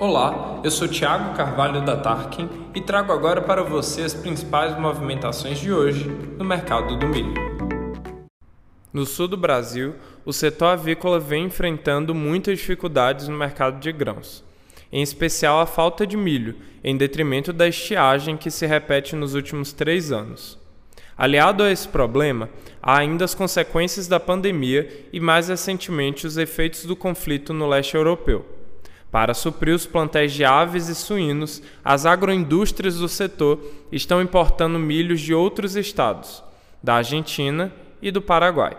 Olá, eu sou Thiago Carvalho da Tarkin e trago agora para você as principais movimentações de hoje no mercado do milho. No sul do Brasil, o setor avícola vem enfrentando muitas dificuldades no mercado de grãos, em especial a falta de milho, em detrimento da estiagem que se repete nos últimos três anos. Aliado a esse problema, há ainda as consequências da pandemia e, mais recentemente, os efeitos do conflito no leste europeu. Para suprir os plantéis de aves e suínos, as agroindústrias do setor estão importando milhos de outros estados, da Argentina e do Paraguai.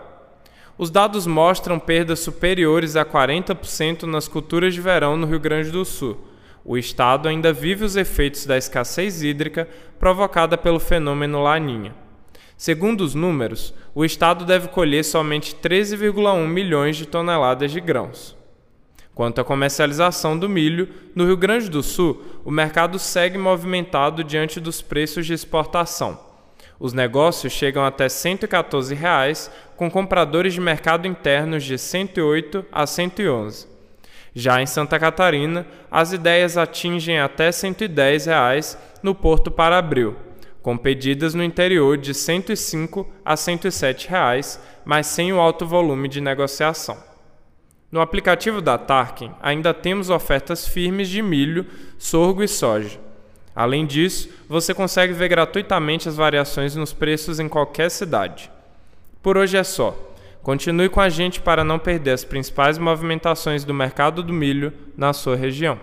Os dados mostram perdas superiores a 40% nas culturas de verão no Rio Grande do Sul. O estado ainda vive os efeitos da escassez hídrica provocada pelo fenômeno Laninha. Segundo os números, o estado deve colher somente 13,1 milhões de toneladas de grãos. Quanto à comercialização do milho, no Rio Grande do Sul, o mercado segue movimentado diante dos preços de exportação. Os negócios chegam até 114 reais, com compradores de mercado internos de 108 a 111. Já em Santa Catarina, as ideias atingem até 110 reais no Porto para abril, com pedidas no interior de R$ 105 a 107 reais, mas sem o alto volume de negociação. No aplicativo da Tarkin, ainda temos ofertas firmes de milho, sorgo e soja. Além disso, você consegue ver gratuitamente as variações nos preços em qualquer cidade. Por hoje é só. Continue com a gente para não perder as principais movimentações do mercado do milho na sua região.